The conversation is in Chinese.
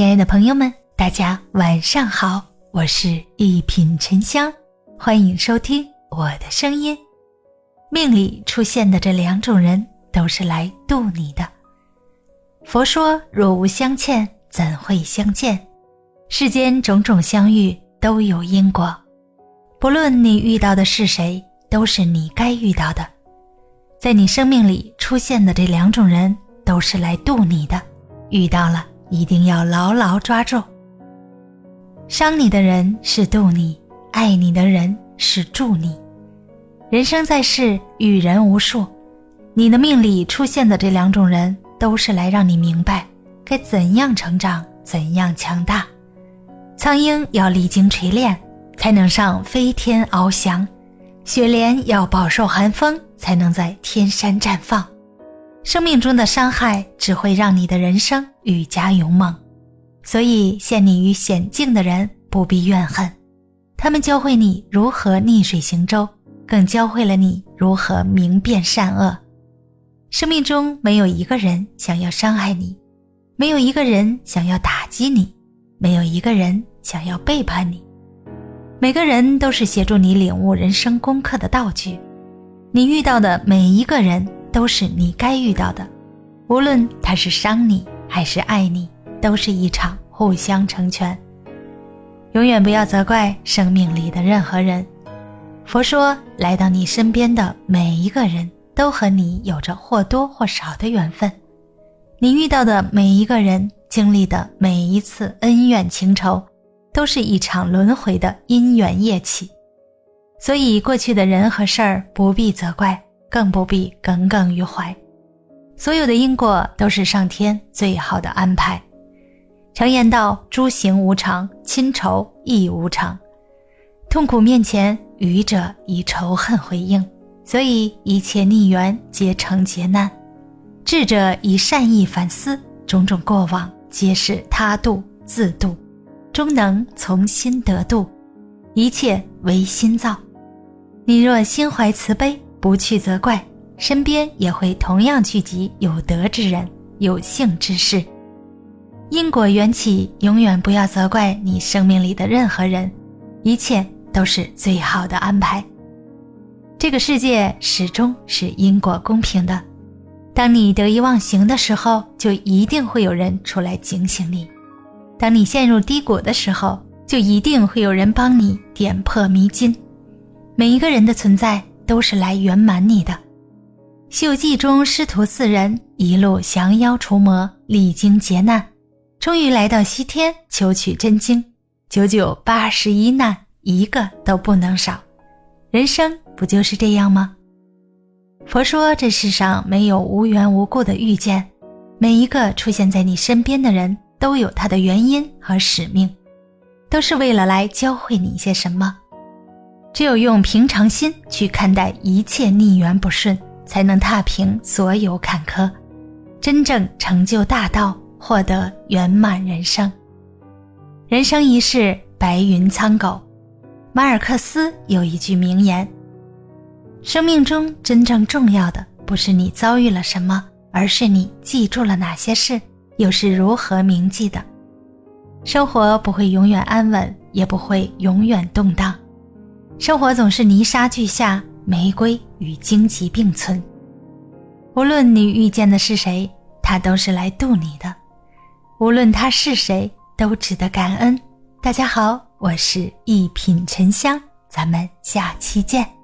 亲爱的朋友们，大家晚上好，我是一品沉香，欢迎收听我的声音。命里出现的这两种人，都是来渡你的。佛说：若无相欠，怎会相见？世间种种相遇都有因果，不论你遇到的是谁，都是你该遇到的。在你生命里出现的这两种人，都是来渡你的，遇到了。一定要牢牢抓住。伤你的人是渡你，爱你的人是助你。人生在世，遇人无数，你的命里出现的这两种人，都是来让你明白该怎样成长，怎样强大。苍鹰要历经锤炼，才能上飞天翱翔；雪莲要饱受寒风，才能在天山绽放。生命中的伤害只会让你的人生愈加勇猛，所以陷你于险境的人不必怨恨，他们教会你如何逆水行舟，更教会了你如何明辨善恶。生命中没有一个人想要伤害你，没有一个人想要打击你，没有一个人想要背叛你，每个人都是协助你领悟人生功课的道具。你遇到的每一个人。都是你该遇到的，无论他是伤你还是爱你，都是一场互相成全。永远不要责怪生命里的任何人。佛说，来到你身边的每一个人都和你有着或多或少的缘分。你遇到的每一个人，经历的每一次恩怨情仇，都是一场轮回的因缘业起。所以，过去的人和事儿不必责怪。更不必耿耿于怀，所有的因果都是上天最好的安排。常言道：“诸行无常，亲仇亦无常。”痛苦面前，愚者以仇恨回应，所以一切逆缘皆成劫难；智者以善意反思，种种过往皆是他度自度，终能从心得度。一切唯心造。你若心怀慈悲。不去责怪，身边也会同样聚集有德之人、有幸之事。因果缘起，永远不要责怪你生命里的任何人，一切都是最好的安排。这个世界始终是因果公平的。当你得意忘形的时候，就一定会有人出来警醒你；当你陷入低谷的时候，就一定会有人帮你点破迷津。每一个人的存在。都是来圆满你的。《西游记》中师徒四人一路降妖除魔，历经劫难，终于来到西天求取真经。九九八十一难，一个都不能少。人生不就是这样吗？佛说，这世上没有无缘无故的遇见，每一个出现在你身边的人都有他的原因和使命，都是为了来教会你一些什么。只有用平常心去看待一切逆缘不顺，才能踏平所有坎坷，真正成就大道，获得圆满人生。人生一世，白云苍狗。马尔克斯有一句名言：生命中真正重要的，不是你遭遇了什么，而是你记住了哪些事，又是如何铭记的。生活不会永远安稳，也不会永远动荡。生活总是泥沙俱下，玫瑰与荆棘并存。无论你遇见的是谁，他都是来渡你的；无论他是谁，都值得感恩。大家好，我是一品沉香，咱们下期见。